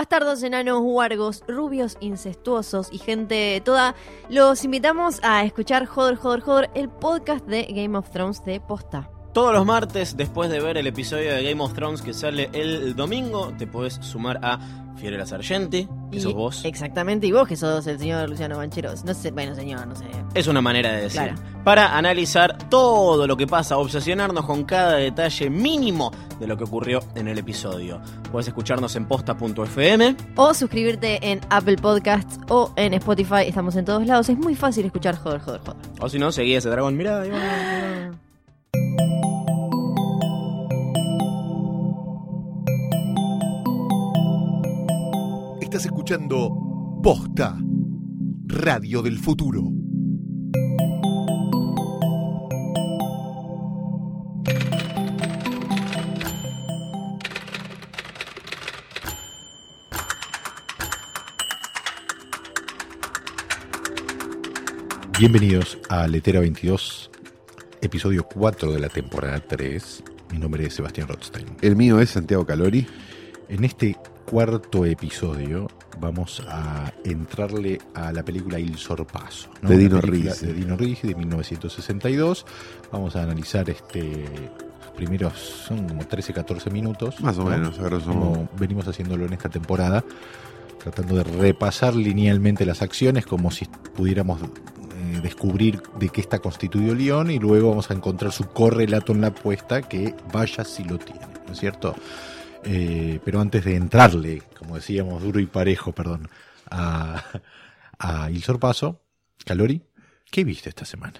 bastardos, enanos, huargos, rubios, incestuosos y gente toda, los invitamos a escuchar Joder, Joder, Joder, el podcast de Game of Thrones de Posta. Todos los martes, después de ver el episodio de Game of Thrones que sale el domingo, te podés sumar a Fiorella Sargenti, que Y- sos vos. Exactamente, y vos que sos el señor Luciano Bancheros. No sé, bueno, señor, no sé. Es una manera de decir. Claro. Para analizar todo lo que pasa, obsesionarnos con cada detalle mínimo de lo que ocurrió en el episodio. Puedes escucharnos en posta.fm. O suscribirte en Apple Podcasts o en Spotify. Estamos en todos lados. Es muy fácil escuchar Joder, Joder, Joder. O si no, seguí ese dragón. Mirá, ahí va, ahí Estás escuchando Posta, Radio del Futuro. Bienvenidos a Letera 22, episodio 4 de la temporada 3. Mi nombre es Sebastián Rothstein. El mío es Santiago Calori. En este cuarto episodio vamos a entrarle a la película Il Sorpaso. ¿no? De Dino Risi. De Dino Risi de 1962. Vamos a analizar este primeros, son como 13, 14 minutos. Más o ¿no? menos, a grosso modo. Como venimos haciéndolo en esta temporada, tratando de repasar linealmente las acciones como si pudiéramos eh, descubrir de qué está constituido León y luego vamos a encontrar su correlato en la apuesta que vaya si lo tiene, ¿no es cierto? Eh, pero antes de entrarle, como decíamos, duro y parejo, perdón, a, a Il Sorpaso, Calori, ¿qué viste esta semana?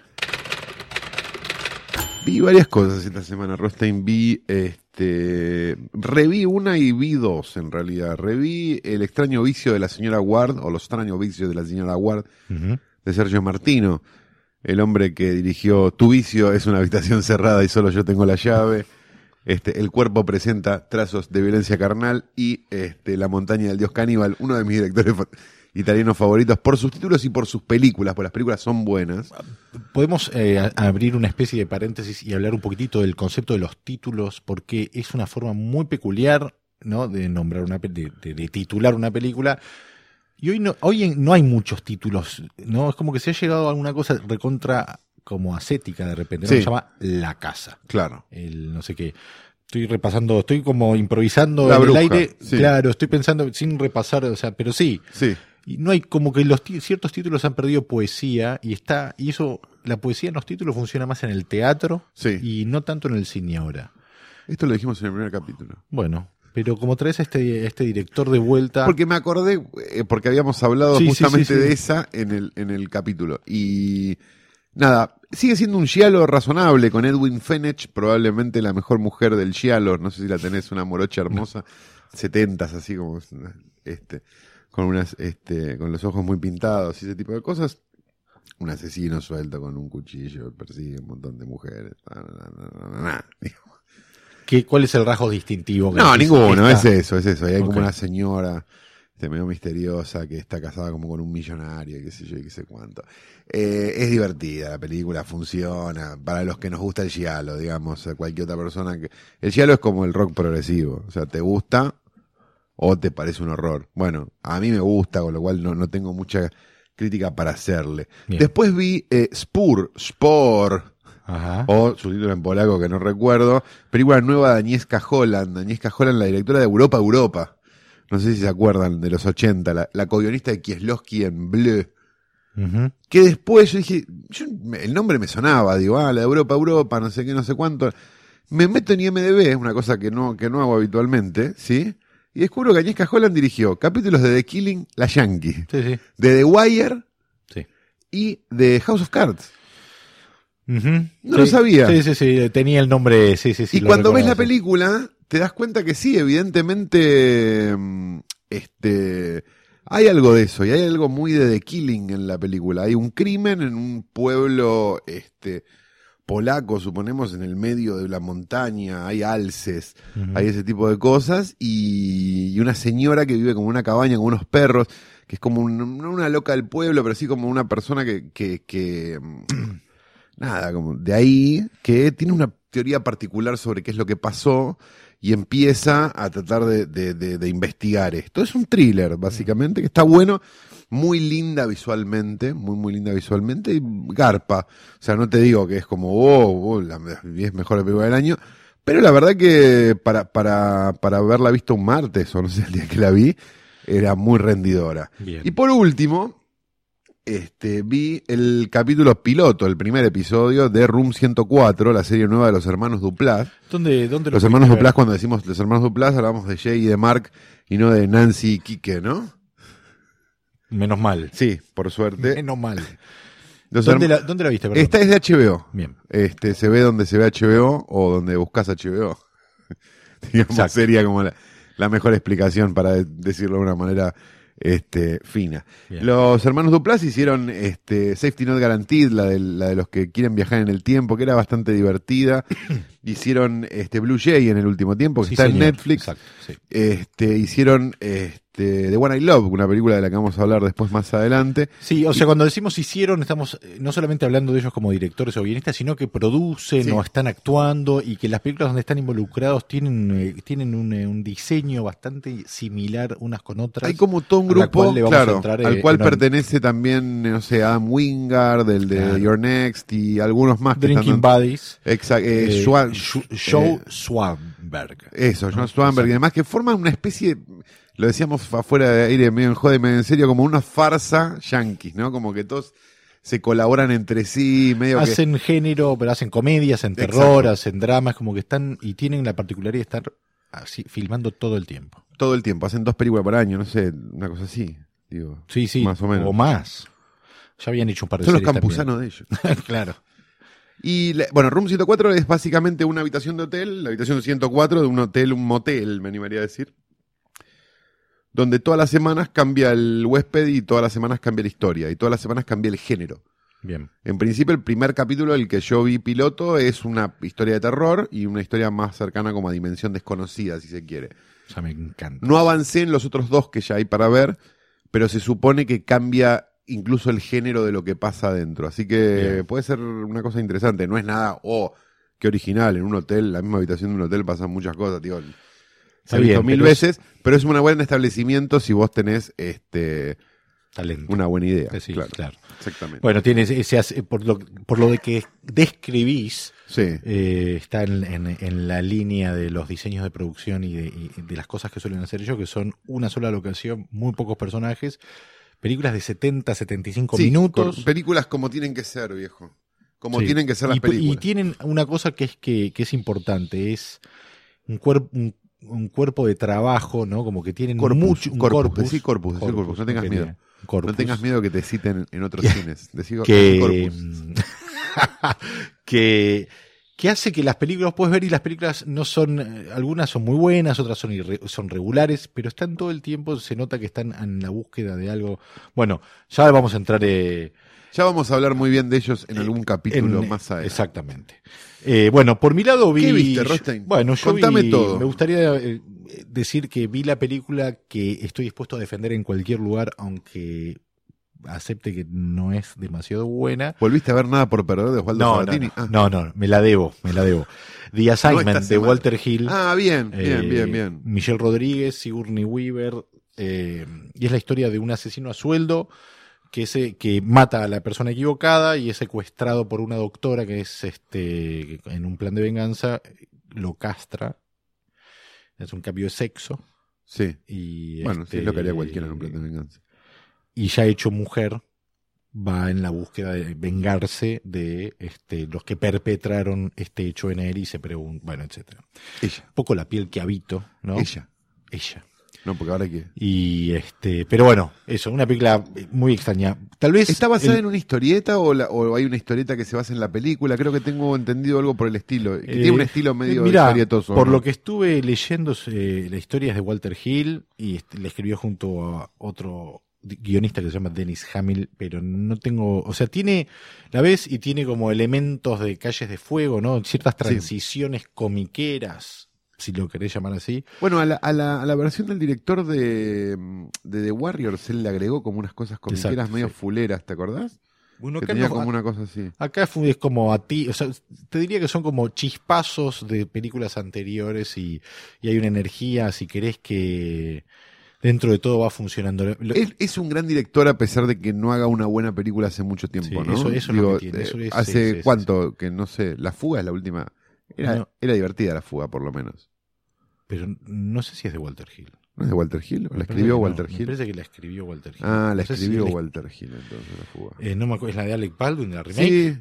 Vi varias cosas esta semana, Rostein. Vi, este, reví una y vi dos en realidad. Reví El extraño vicio de la señora Ward, o Los extraños vicios de la señora Ward, de Sergio Martino, el hombre que dirigió Tu vicio es una habitación cerrada y solo yo tengo la llave. Este, el cuerpo presenta trazos de violencia carnal y este, La montaña del dios caníbal, uno de mis directores italianos favoritos por sus títulos y por sus películas, porque las películas son buenas. Podemos eh, abrir una especie de paréntesis y hablar un poquitito del concepto de los títulos, porque es una forma muy peculiar ¿no? de nombrar una de, titular una película. Y hoy no, hoy no hay muchos títulos, ¿no? Es como que se ha llegado a alguna cosa recontra como ascética de repente, ¿no? Sí. Se llama La Casa. Claro. El no sé qué. Estoy repasando, estoy como improvisando La en bruja, el aire. sí. Claro, estoy pensando sin repasar, o sea, pero sí. Sí. Y no hay como que los ciertos títulos han perdido poesía y está y eso la poesía en los títulos funciona más en el teatro Sí. y no tanto en el cine ahora. Esto lo dijimos en el primer capítulo. Bueno, pero como traes a este, este director de vuelta, Porque me acordé, eh, porque habíamos hablado Sí, sí, justamente sí, sí. de esa en el, en el capítulo. Y nada, sigue siendo un giallo razonable con Edwin Fenech, probablemente la mejor mujer del giallo. No sé si la tenés, una morocha hermosa, setentas así como este, con unas, este, con los ojos muy pintados y ese tipo de cosas. Un asesino suelto con un cuchillo, persigue un montón de mujeres. Na, na, na, na, na. ¿qué, ¿cuál es el rasgo distintivo? que No, ninguno, esta- es eso, es eso. Ahí hay como una señora medio misteriosa que está casada como con un millonario, y qué sé yo, qué sé cuánto. Eh, es divertida, la película funciona. Para los que nos gusta el giallo, digamos, a cualquier otra persona que... El giallo es como el rock progresivo, o sea, te gusta o te parece un horror. Bueno, a mí me gusta, con lo cual no, no tengo mucha crítica para hacerle. Bien. Después vi eh, Spur, Spor, Ajá. o su título en polaco que no recuerdo, película nueva de Agnieszka Holland, Agnieszka Holland, la directora de Europa, Europa. No sé si se acuerdan de los 80, la, la co-guionista de Kieslowski en Bleu. Que después yo dije, yo- el nombre me sonaba, digo, ah, la de Europa, Europa, no sé qué, no sé cuánto. Me meto en IMDB, una cosa que no, que no hago habitualmente, ¿sí? Y descubro que Agnieszka Holland dirigió capítulos de The Killing, La Yankee, Sí, sí. de The Wire Sí. y de House of Cards. No lo sabía. Sí, sí, sí, tenía el nombre, sí, sí, sí. y cuando ves la película, te das cuenta que sí, evidentemente, mm, este, hay algo de eso, y hay algo muy de The Killing en la película. Hay un crimen en un pueblo, este, polaco, suponemos, en el medio de la montaña, hay alces, hay ese tipo de cosas, y, y una señora que vive como en una cabaña con unos perros, que es como un- no una loca del pueblo, pero sí como una persona que, que, que, nada, como de ahí, que tiene una teoría particular sobre qué es lo que pasó, y empieza a tratar de, de- de- de investigar esto. Es un thriller, básicamente, que está bueno, muy linda visualmente, muy, muy linda visualmente, y garpa. O sea, no te digo que es como, oh, oh, la 10 mejores películas del año, pero la verdad que para, para, para haberla visto un martes, o no sé el día que la vi, era muy rendidora. Bien. Y por último, este, vi el capítulo piloto, el primer episodio de Room 104, la serie nueva de los hermanos Duplas. ¿Dónde, dónde lo Los hermanos pudiste Duplas, ver? cuando decimos los hermanos Duplas, hablamos de Jay y de Mark y no de Nancy y Kike, ¿no? Menos mal. Sí, por suerte. Menos mal. ¿Dónde la, ¿Dónde la viste? Perdón. Esta es de HBO. Bien. Este, se ve donde se ve HBO o donde buscas HBO. Digamos, Exacto. sería como la, la mejor explicación para de- decirlo de una manera este, fina. Bien. Los hermanos Duplas hicieron este, Safety Not Guaranteed, la de, la de los que quieren viajar en el tiempo, que era bastante divertida. hicieron este, Blue Jay en el último tiempo, que Sí, está en. Netflix. Exacto, sí. Este, hicieron este, The One I Love, una película de la que vamos a hablar después más adelante. Sí, o sea, cuando decimos hicieron, estamos eh, no solamente hablando de ellos como directores o guionistas, sino que producen Sí. o están actuando y que las películas donde están involucrados tienen, eh, tienen un, eh, un diseño bastante similar unas con otras. Hay como todo un grupo, claro, entrar, eh, al cual en- pertenece también, no sé, Adam Wingard, del de Claro. Your Next y algunos más que Drinking están... Buddies. Exacto, eh, Schwan- Sh- Joe eh, Swanberg. Eso, ¿no? Swanberg y demás, que forman una especie, lo decíamos afuera de aire, medio en joda y medio en serio, como una farsa yankees, ¿no? Como que todos se colaboran entre sí, medio que... Hacen género, pero hacen comedias, hacen terror, Exacto. hacen dramas, como que están y tienen la particularidad de estar así filmando todo el tiempo. Todo el tiempo, hacen dos películas por año, no sé, una cosa así, digo. Sí, sí. Más o menos. más. Ya habían hecho un par de Son los campusanos de ellos. claro. Y la- bueno, Room 104 es básicamente una habitación de hotel, la habitación 104 de un hotel, un motel, me animaría a decir, donde todas las semanas cambia el huésped y todas las semanas cambia la historia y todas las semanas cambia el género. Bien. En principio, el primer capítulo, el que yo vi piloto, es una historia de terror y una historia más cercana como a dimensión desconocida, si se quiere. Ya me encanta. No avancé en los otros dos que ya hay para ver, pero se supone que cambia incluso el género de lo que pasa adentro. Así que Bien. puede ser una cosa interesante. No es nada, oh, qué original. En un hotel, la misma habitación de un hotel pasan muchas cosas, tío. Se ha visto mil pero es- veces, pero es un buen establecimiento si vos tenés este Talento. una buena idea. Sí, claro, claro. exactamente. Bueno, tienes ese, ese- por lo, por lo de que describís, sí, eh, está en, en- en la línea de los diseños de producción y de, y de las cosas que suelen hacer ellos, que son una sola locación, muy pocos personajes, películas de 70, 75 Sí, minutos. películas como tienen que ser, viejo. Como Sí. tienen que ser las y, películas. Y tienen una cosa que es que, que es importante, es un cuerpo un, un cuerpo de trabajo, ¿no? Como que tienen Corpus, mucho un corpus, corpus, decí corpus, decí corpus, no tengas miedo. No tengas miedo que te citen en otros cines. Decí que, corpus. que, que hace que las películas puedes ver y las películas no son, eh, algunas son muy buenas, otras son, irre- son regulares, pero están todo el tiempo, se nota que están en la búsqueda de algo. Bueno, ya vamos a entrar eh, Ya vamos a hablar muy bien de ellos en algún capítulo en- más adelante. Exactamente. Eh, bueno, por mi lado vi. ¿Qué viste, Rostein? Bueno, yo Contame vi- todo. Me gustaría eh, decir que vi la película que estoy dispuesto a defender en cualquier lugar, aunque acepte que no es demasiado buena. ¿Volviste a ver nada por perder de Osvaldo No, no, Sabatini? no, Ah. no, no, me la debo, me la debo. The Assignment de. Walter Hill. Ah, bien, eh, bien, bien, bien. Michelle Rodríguez, Sigourney Weaver. eh, y es la historia de un asesino a sueldo que, se, que mata a la persona equivocada y es secuestrado por una doctora que es este en un plan de venganza, lo castra. Es un cambio de sexo. Sí. Y, Bueno, sí, este, es lo que haría cualquiera en un plan de venganza. Y ya hecho mujer va en la búsqueda de vengarse de este, los que perpetraron este hecho en él y se pregunta, bueno, etcétera. Ella, Un poco la piel que habito, ¿no? ella. Ella. No, porque ahora que... Y este, pero bueno, eso, una película muy extraña. Tal vez ¿Está basada el- en una historieta o, la- o hay una historieta que se basa en la película? Creo que tengo entendido algo por el estilo. Que Eh, tiene un estilo medio mirá, historietoso. Por ¿no? lo que estuve leyendo, eh, la historia es de Walter Hill y este, le escribió junto a otro guionista que se llama Dennis Hamill, pero no tengo, o sea, tiene, la ves y tiene como elementos de calles de fuego, ¿no? Ciertas transiciones comiqueras, si lo querés llamar así. Bueno, a la, a, la, a la versión del director de, de The Warriors, él le agregó como unas cosas comiqueras Exacto, medio sí. fuleras, ¿te acordás? Bueno, que acá tenía no- como una cosa así. Acá es como a ti, o sea, te diría que son como chispazos de películas anteriores y, y hay una energía, si querés, que dentro de todo va funcionando. Es un gran director a pesar de que no haga una buena película hace mucho tiempo, Sí, ¿no? eso- eso es lo que tiene, eso eh, es- hace sí, cuánto, que no sé, La Fuga es la última. Era, No. era divertida La Fuga, por lo menos. pero no sé si es de Walter Hill. ¿No es de Walter Hill? ¿O Me la escribió que no, Walter Me Hill? parece que la escribió Walter Hill. Ah, la No sé si escribió Walter Hill, entonces, La Fuga. eh, no me acuerdo, es la de Alec Baldwin, la remake. Sí.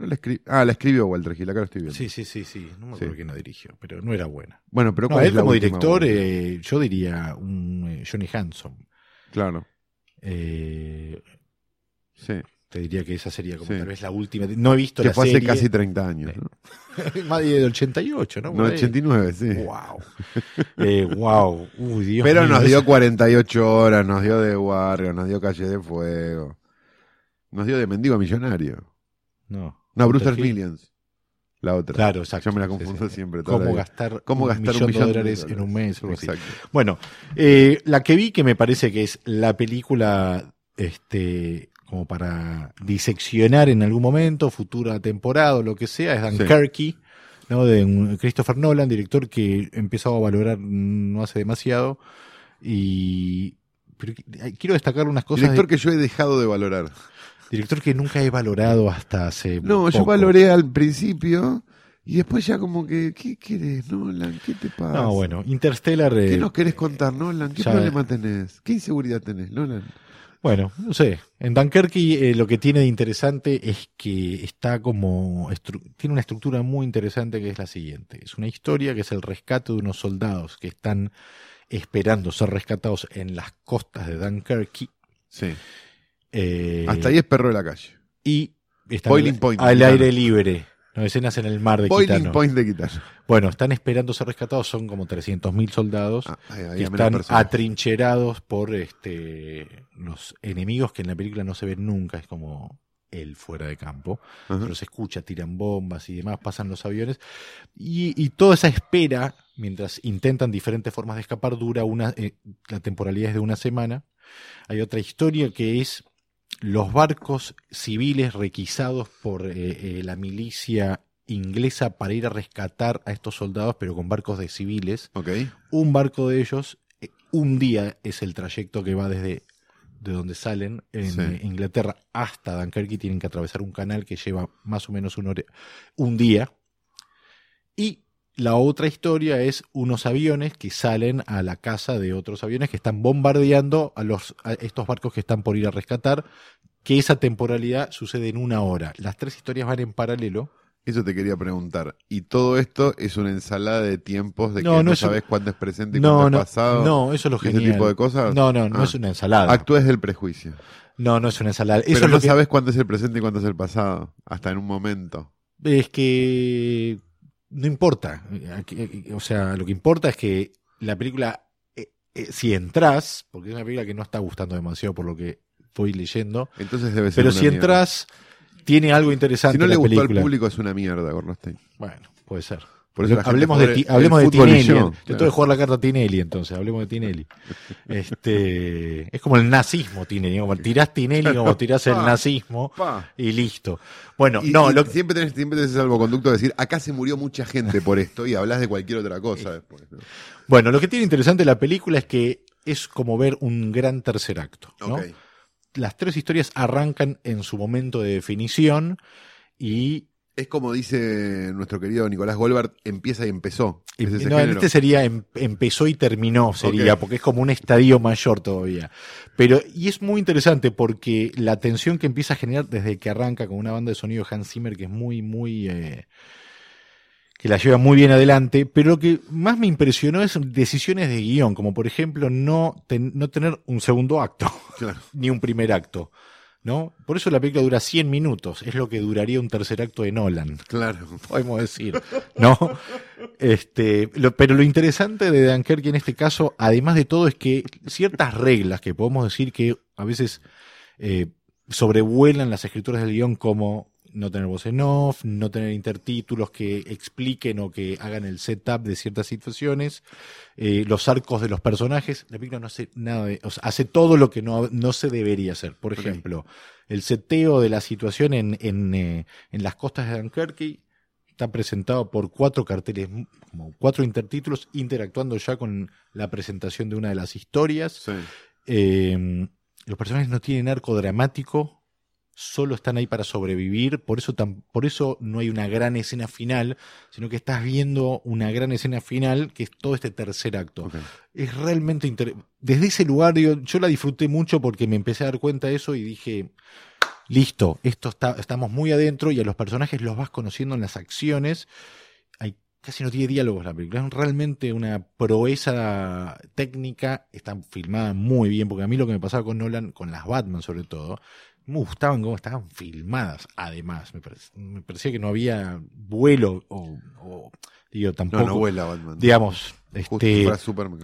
No la escri- ah, la escribió Walter Hill, acá lo estoy viendo. Sí, sí, sí, sí. No me Sí. acuerdo quién la dirigió, pero no era buena. Bueno, pero No, ¿cuál él como director, eh, yo diría un eh, Johnny Hanson. Claro, Eh, sí. te diría que esa sería como Sí. tal vez la última. No he visto Que la fue hace casi 30 años, ¿no? Más de 88, ¿no? No, Por ahí. 89, sí. Wow. Eh, wow. Uy, Dios Pero mío, nos dio 48 horas, nos dio de Warrior, nos dio Calle de Fuego, nos dio de Mendigo Millonario. No. No, Hill. Millions. La otra. Claro, exacto. Yo me la Sí, confundo sí. siempre. ¿Cómo gastar, ¿Cómo gastar un millón de dólares en un mes? algo así. Exacto. Bueno, eh, la que vi que me parece que es la película, este, como para diseccionar en algún momento, futura temporada o lo que sea, es Dunkirk, ¿no? De un Christopher Nolan, director que he empezado a valorar no hace demasiado. Y pero qu- quiero destacar unas cosas. Director de- que yo he dejado de valorar. Director que nunca he valorado hasta hace. No, yo valoré al principio y después ya como que, ¿qué querés, Nolan? ¿Qué te pasa? No, bueno, Interstellar. eh, ¿Qué nos querés contar, Nolan? ¿Qué ya- problema tenés? ¿Qué inseguridad tenés, Nolan? Bueno, no sé. En Dunkerque eh, lo que tiene de interesante es que está como. tiene una estructura muy interesante que es la siguiente. Es una historia que es el rescate de unos soldados que están esperando ser rescatados en las costas de Dunkerque. Sí. Eh, Hasta ahí es perro de la calle. Y están Boiling al, Point, al Quitano. aire libre. No, escenas en el mar de Boiling Quitano. Point de guitarra. Bueno, están esperando ser rescatados. Son como 300.000 soldados. Ah, ahí que están atrincherados por este los enemigos que en la película no se ven nunca, es como él fuera de campo, Ajá. pero se escucha, tiran bombas y demás, pasan los aviones, y, y toda esa espera, mientras intentan diferentes formas de escapar, dura una, eh, la temporalidad es de una semana. Hay otra historia que es los barcos civiles requisados por eh, eh, la milicia inglesa para ir a rescatar a estos soldados, pero con barcos de civiles un barco de ellos, eh, un día es el trayecto que va desde de donde salen en Sí. Inglaterra hasta Dunkerque, tienen que atravesar un canal que lleva más o menos un, hora- un día. Y la otra historia es unos aviones que salen a la casa de otros aviones que están bombardeando a, los, a estos barcos que están por ir a rescatar, que esa temporalidad sucede en una hora. Las tres historias van en paralelo. Eso te quería preguntar. Y todo esto es una ensalada de tiempos de No, que no, no es- sabes cuándo es presente y No, cuándo es pasado. no, eso es lo ese genial. tipo de cosas. No, no, no Ah. es una ensalada. Actúes del prejuicio. No, no es una ensalada. Eso Pero es no que, sabes cuándo es el presente y cuándo es el pasado. Hasta en un momento. es que no importa. O sea, lo que importa es que la película, eh, eh, si entras, porque es una película que no está gustando demasiado por lo que voy leyendo, Entonces debe ser pero una si entras, tiene algo interesante Si no le la gustó película. al público es una mierda, Gorlostein. Bueno, puede ser. Por eso hablemos de, ti- hablemos el de Tinelli. yo, claro. tengo que jugar la carta Tinelli, entonces, hablemos de Tinelli. Este, es como el nazismo, Tinelli. Como tirás Tinelli como tirás el nazismo Pa. y listo. Bueno, Y, no, y lo, siempre tenés, siempre tenés ese salvoconducto de decir, acá se murió mucha gente por esto y hablas de cualquier otra cosa después. ¿no? Bueno, lo que tiene interesante la película es que es como ver un gran tercer acto. Las tres historias arrancan en su momento de definición y Es como dice nuestro querido Nicolás Goldberg, empieza y empezó. y- Es ese no, en este sería em- empezó y terminó, sería, porque es como un estadio mayor todavía. Pero, y es muy interesante porque la tensión que empieza a generar desde que arranca con una banda de sonido Hans Zimmer que es muy, muy, eh, que la lleva muy bien adelante, pero lo que más me impresionó es decisiones de guion, como por ejemplo no, ten- no tener un segundo acto. Claro. ni un primer acto. ¿No? Por eso la película dura 100 minutos, es lo que duraría un tercer acto de Nolan, Claro. podemos decir, ¿no? Este, lo- pero lo interesante de Dunkerque en este caso, además de todo, es que ciertas reglas que podemos decir que a veces eh, sobrevuelan las escrituras del guion como no tener voz en off, no tener intertítulos que expliquen o que hagan el setup de ciertas situaciones, eh, los arcos de los personajes. La película no hace nada de, o sea, hace todo lo que no, no se debería hacer. Por ejemplo, el seteo de la situación en, en, eh, en las costas de Dunkerque está presentado por cuatro carteles, como cuatro intertítulos, interactuando ya con la presentación de una de las historias. Sí. Eh, los personajes no tienen arco dramático, solo están ahí para sobrevivir, por eso, tan- por eso no hay una gran escena final, sino que estás viendo una gran escena final que es todo este tercer acto. Es realmente interesante. Desde ese lugar yo, yo la disfruté mucho porque me empecé a dar cuenta de eso y dije, listo, esto está, estamos muy adentro y a los personajes los vas conociendo en las acciones. Hay, casi no tiene diálogos la película, es realmente una proeza técnica, está filmada muy bien, porque a mí lo que me pasaba con Nolan, con las Batman sobre todo, me gustaban cómo estaban filmadas, además, me, parec- me parecía que no había vuelo o, o, digo, tampoco, No, no vuela Batman. digamos, este,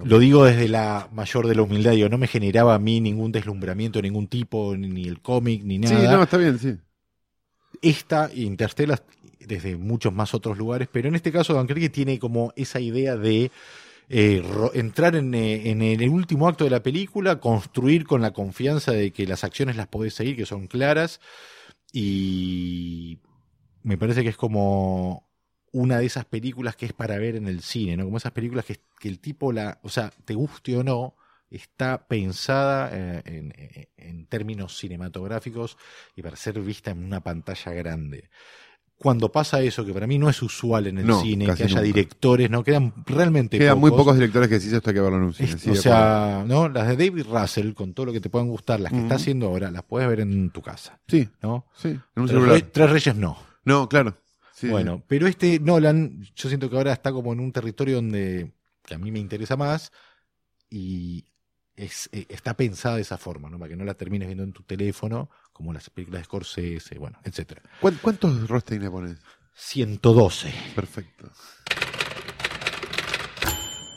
lo digo desde la mayor de la humildad, digo, no me generaba a mí ningún deslumbramiento de ningún tipo, ni, el cómic, ni Sí, nada. no, está bien, sí. Esta Interstellar desde muchos más otros lugares, pero en este caso Dunkerque tiene como esa idea de eh, entrar en, eh, en el último acto de la película, construir con la confianza de que las acciones las podés seguir, que son claras, y me parece que es como una de esas películas que es para ver en el cine, ¿no? Como esas películas que, el tipo la, o sea, te guste o no, está pensada eh, en- en términos cinematográficos y para ser vista en una pantalla grande. Cuando pasa eso, que para mí no es usual en el No, cine, que haya nunca. directores, ¿no? Quedan realmente Quedan muy pocos. directores que decís esto hay que verlo en un cine. Es- sí, o sea, ¿no? Las de David Russell, con todo lo que te puedan gustar, las que está Ujú. haciendo ahora, las puedes ver en tu casa. Sí, ¿no? sí. En un Tres, celular. Re- Tres Reyes no. No, claro. Sí, bueno, pero este Nolan, yo siento que ahora está como en un territorio donde que a mí me interesa más y es, eh, está pensada de esa forma, ¿no? Para que no la termines viendo en tu teléfono, como las películas de Scorsese, bueno, etcétera. ¿Cuán- ¿Cuántos Rostein le pones? 112. Perfecto.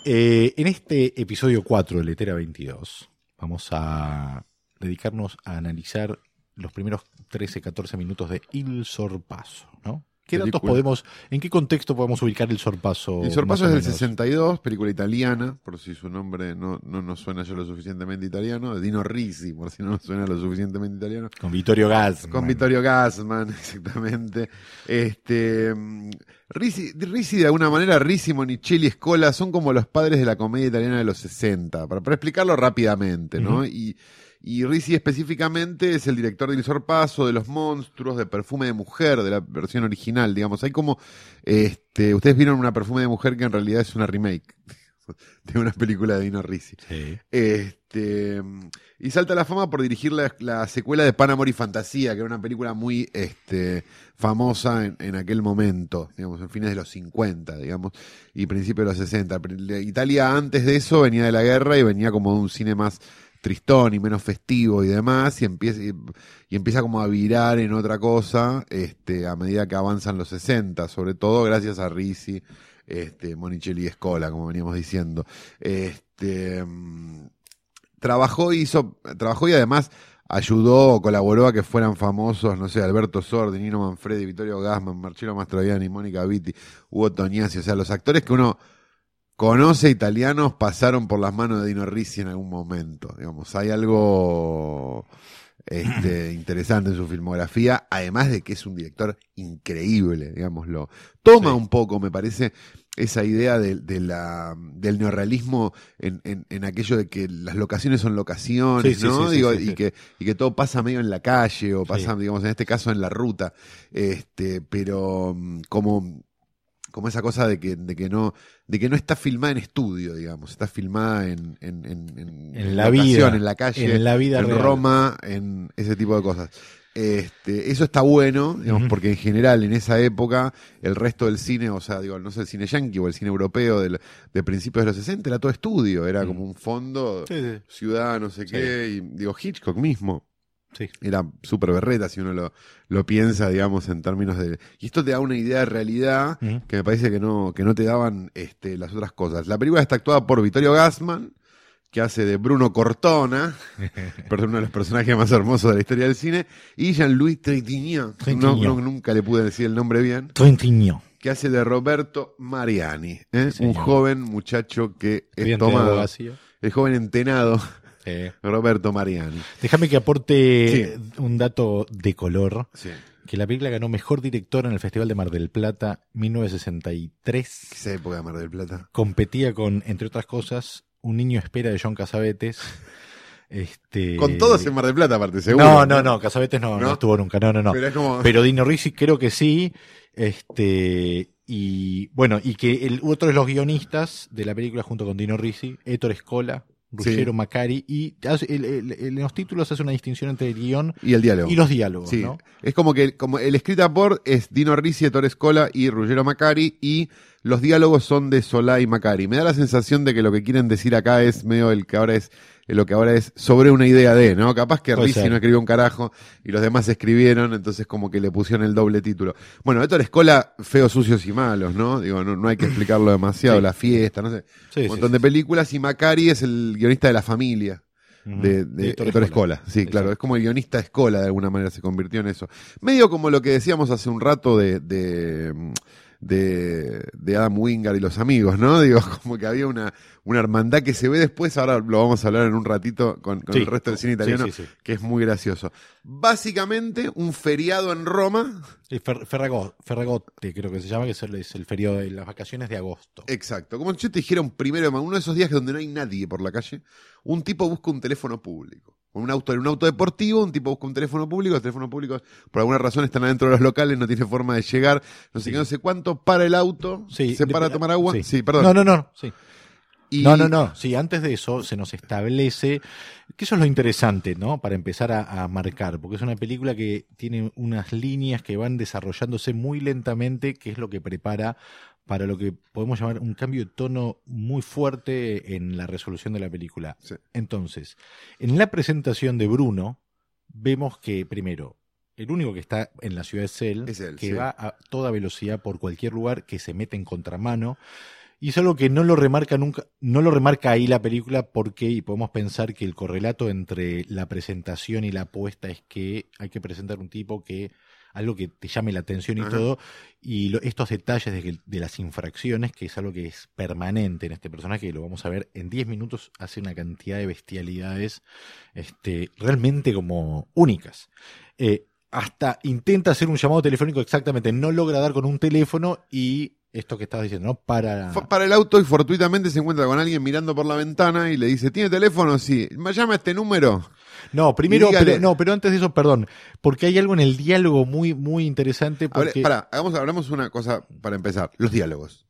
Eh, en este episodio 4 de Letera 22 vamos a dedicarnos a analizar los primeros 13-14 minutos de Il Sorpaso, ¿no? ¿Qué datos Película. podemos, en qué contexto podemos ubicar El Sorpaso? El Sorpaso es del menos? 62, película italiana, por si su nombre no, no nos suena ya lo suficientemente italiano, de Dino Risi, por si no nos suena lo suficientemente italiano. Con Vittorio Gassman. Con Vittorio Gassman, exactamente. Este, Risi, Risi, de alguna manera, Risi, Monicelli, Escola son como los padres de la comedia italiana de los 60, para, para explicarlo rápidamente, ¿no? Y, y Risi específicamente es el director de Il Sorpaso, de Los Monstruos, de Perfume de Mujer, de la versión original, digamos. Hay como, este, ustedes vieron una Perfume de Mujer que en realidad es una remake de una película de Dino Risi. Sí. Este, y salta a la fama por dirigir la, la secuela de Pan, Amor y Fantasía, que era una película muy este, famosa en, en aquel momento, digamos, en fines de los 50, digamos, y principios de los 60. La Italia antes de eso venía de la guerra y venía como de un cine más tristón y menos festivo y demás, y empieza, y, empieza como a virar en otra cosa este, a medida que avanzan los 60, sobre todo gracias a Risi, este, Monicelli y Escola, como veníamos diciendo. Este, mm, trabajó, hizo, trabajó y además ayudó o colaboró a que fueran famosos, no sé, Alberto Sordi, Nino Manfredi, Vittorio Gassman, Marcello Mastroianni, Mónica Vitti, Hugo Tognazzi, o sea, los actores que uno conoce italianos pasaron por las manos de Dino Risi en algún momento, digamos, hay algo este, interesante en su filmografía, además de que es un director increíble, digámoslo. Toma Sí. un poco, me parece, esa idea de, de la, del neorrealismo en, en, en aquello de que las locaciones son locaciones, Sí, ¿no? sí, sí, Digo, y. Que, y que todo pasa medio en la calle o pasa, digamos, en este caso en la ruta. Este, pero mm, como como esa cosa de que, de que no, de que no está filmada en estudio, digamos, está filmada en, en, en, en- la vida, en la calle, en la vida en real. Roma, en ese tipo de cosas. Este, eso está bueno, digamos, porque en general en esa época el resto del cine, o sea, digo, no sé, el cine yankee o el cine europeo del- de principios de los 60 era todo estudio, era Mm. como un fondo, Sí, sí. ciudad, no sé Sí. qué, y digo, Hitchcock mismo Sí. era súper berreta si uno lo, lo piensa, digamos, en términos de... Y esto te da una idea de realidad que me parece que no, que no te daban este, las otras cosas. La película está actuada por Vittorio Gassman, que hace de Bruno Cortona, uno de los personajes más hermosos de la historia del cine, y Jean-Louis Trintignant, no, Trintignant. no- nunca le pude decir el nombre bien, Trentiño. que hace de Roberto Mariani, ¿eh? Sí, un joven muchacho que es tomado, el joven entenado Roberto Mariani. Déjame que aporte un dato de color. Sí. Que la película ganó mejor director en el Festival de Mar del Plata 1963. Esa época de Mar del Plata. Competía con, entre otras cosas, Un niño espera de John Casabetes. Este... Con todos en Mar del Plata, aparte, seguro. No, no, no, Casabetes no, no, ¿No? estuvo nunca, no, no, no. Pero es como. Pero Dino Risi creo que sí. Este, y bueno, y que el otro de los guionistas de la película junto con Dino Risi, Héctor Escola, Ruggero Sí. Macari, y hace- el- el- el- en los títulos hace una distinción entre el guion Y el diálogo. y los diálogos, Sí, ¿no? es como que como el escrita por es Dino Risi, Ettore Escola y Ruggero Macari y los diálogos son de Solá y Macari. Me da la sensación de que lo que quieren decir acá es medio el que ahora es lo que ahora es sobre una idea de, ¿no? Capaz que Puede Risi ser. no escribió un carajo y los demás escribieron, entonces como que le pusieron el doble título. Bueno, Ettore Escola, feos, sucios y malos, ¿no? Digo, no, no hay que explicarlo demasiado, Sí. la fiesta, no sé. Sí, un montón sí, de películas y Macari es el guionista de La Familia de, de Héctor Escola. Sí, Exacto. claro, es como el guionista Escola, de alguna manera se convirtió en eso. Medio como lo que decíamos hace un rato de, de, de, de Adam Wingard y los amigos, ¿no? Digo, como que había una, una hermandad que se ve después, ahora lo vamos a hablar en un ratito con, con Sí. el resto del cine italiano, sí, sí. que es muy gracioso. Básicamente, un feriado en Roma, Fer- Ferrago- Ferragote, creo que se llama, que es el, es el periodo de las vacaciones de agosto. exacto, como yo te dijera un primero uno de esos días donde no hay nadie por la calle, un tipo busca un teléfono público. Un auto, en un auto deportivo, un tipo busca un teléfono público, los teléfonos públicos por alguna razón están adentro de los locales, no tiene forma de llegar, no sé Sí. qué, no sé cuánto, para el auto, Sí, se para a tomar agua, sí. sí, perdón. No, no, no, sí. Y- No, no, no. Sí, antes de eso se nos establece, que eso es lo interesante, ¿no? Para empezar a, a marcar, porque es una película que tiene unas líneas que van desarrollándose muy lentamente, que es lo que prepara para lo que podemos llamar un cambio de tono muy fuerte en la resolución de la película. Sí. Entonces, en la presentación de Bruno, vemos que primero, el único que está en la ciudad es él, Es él, que sí. va a toda velocidad por cualquier lugar, que se mete en contramano. Y es algo que no lo remarca nunca, no lo remarca ahí la película porque, y podemos pensar que el correlato entre la presentación y la apuesta es que hay que presentar un tipo que, algo que te llame la atención y Ajá. todo, y lo- estos detalles de, que- de las infracciones, que es algo que es permanente en este personaje, que lo vamos a ver en 10 minutos, hace una cantidad de bestialidades este, realmente como únicas. Eh, hasta intenta hacer un llamado telefónico exactamente, no logra dar con un teléfono y esto que estabas diciendo, ¿no? Para... Para el auto y fortuitamente se encuentra con alguien mirando por la ventana y le dice, ¿tiene teléfono? Sí. ¿Me llama este número? No, primero, pero, no, pero antes de eso, perdón, porque hay algo en el diálogo muy, muy interesante porque pará, hagamos, hablamos una cosa para empezar. Los diálogos.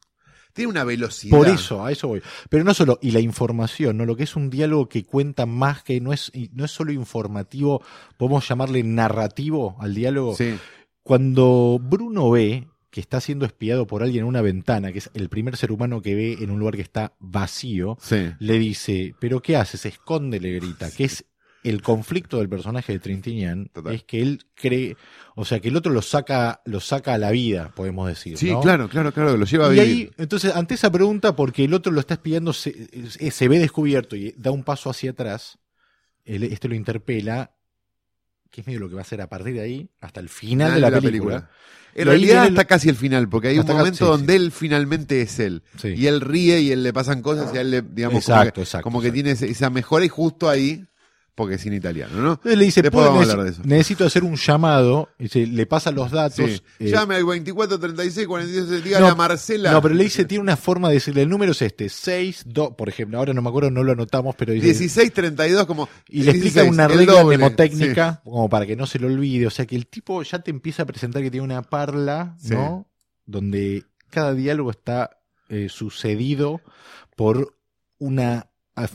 Tiene una velocidad. por eso, a eso voy. Pero no solo, y la información, ¿no? Lo que es un diálogo que cuenta más que no es, no es solo informativo, podemos llamarle narrativo al diálogo. Sí. Cuando Bruno ve que está siendo espiado por alguien en una ventana, que es el primer ser humano que ve en un lugar que está vacío, Sí. le dice, ¿pero qué hace? Se esconde, le grita, que es el conflicto del personaje de Trintignant, Total. es que él cree, o sea, que el otro lo saca, lo saca a la vida, podemos decir. Sí, ¿no? claro, claro, claro, lo lleva a Y vivir. ahí, entonces, ante esa pregunta, porque el otro lo está espiando, se, se ve descubierto y da un paso hacia atrás, él- este lo interpela, que es medio lo que va a hacer a partir de ahí, hasta el final de la, película. En Y realidad hasta el- casi el final, porque hay un Hasta momento sí, donde sí. él finalmente es él. Sí. Y él ríe y él le pasan cosas y a él le, digamos, como Exacto, que, exacto, como que tiene esa mejora y justo ahí, porque es en italiano, ¿no? Entonces le dice, Después "Puedo- vamos a necesi- hablar de eso. necesito hacer un llamado, y se- le pasa los datos. Sí. eh, Llame al 24 36 46, dígale No, a Marcela. No, pero le dice, tiene una forma de decirle, el número es este, 6, 2, por ejemplo, ahora no me acuerdo, no lo anotamos, pero dice... 16 32 como y le explica 16, una regla doble. mnemotécnica, como para que no se lo olvide. O sea que el tipo ya te empieza a presentar que tiene una parla, Sí. ¿no? Donde cada diálogo está eh, sucedido por una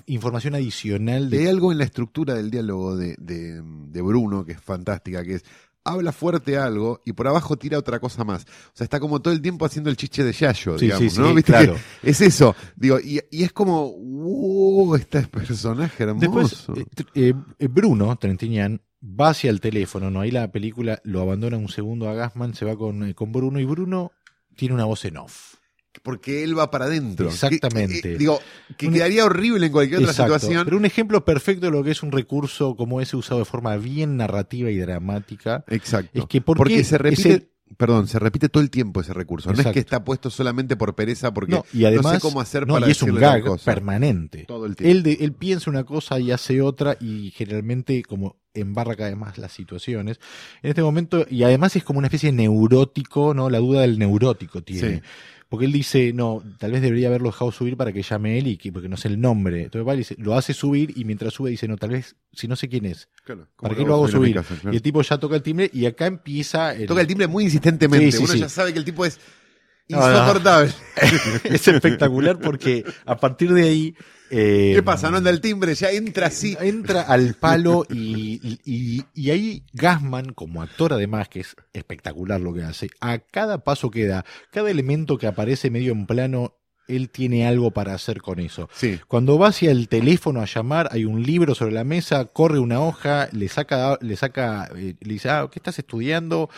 información adicional. Hay de... algo en la estructura del diálogo de, de, de Bruno que es fantástica, que es habla fuerte algo y por abajo tira otra cosa más. O sea, está como todo el tiempo haciendo el chiche de Yayo, Sí, digamos, sí, ¿no? sí, ¿Viste claro. que es eso. Digo, y, y es como, wow, este personaje hermoso. Después, eh, eh, eh, Bruno, Trentinian, va hacia el teléfono, ¿no? Ahí la película lo abandona un segundo a Gassman, se va con, eh, con Bruno y Bruno tiene una voz en off. Porque él va para adentro. Exactamente. Que- digo, que Un- quedaría horrible en cualquier otra Exacto. situación. Pero un ejemplo perfecto de lo que es un recurso como ese usado de forma bien narrativa y dramática. Exacto. Es que ¿por porque se repite, ese- perdón, se repite todo el tiempo ese recurso. No es que está puesto solamente por pereza porque No, y además, no sé cómo hacer no, para y es un gag cosa. permanente. Todo el tiempo. Él, de- él piensa una cosa y hace otra y generalmente como embarra cada vez más las situaciones. En este momento, y además es como una especie de neurótico, ¿no? La duda del neurótico tiene. Sí. Porque él dice, no, tal vez debería haberlo dejado subir para que llame él y que, porque no sé el nombre. Entonces va y dice, lo hace subir y mientras sube dice, no, tal vez, si no sé quién es, Claro, ¿para ¿cómo qué lo hago subir? casa? Claro. Y el tipo ya toca el timbre y acá empieza el, Toca el timbre muy insistentemente. Sí, sí, Uno sí. ya sabe que el tipo es. Insoportable. es espectacular porque a partir de ahí... eh, ¿Qué pasa? No anda el timbre, ya entra así. Entra al palo y, y, y ahí Gasman, como actor además, que es espectacular lo que hace, a cada paso que da, cada elemento que aparece medio en plano, él tiene algo para hacer con eso. Sí. Cuando va hacia el teléfono a llamar, hay un libro sobre la mesa, corre una hoja, le saca, le saca, eh, le dice, ah, ¿qué estás estudiando?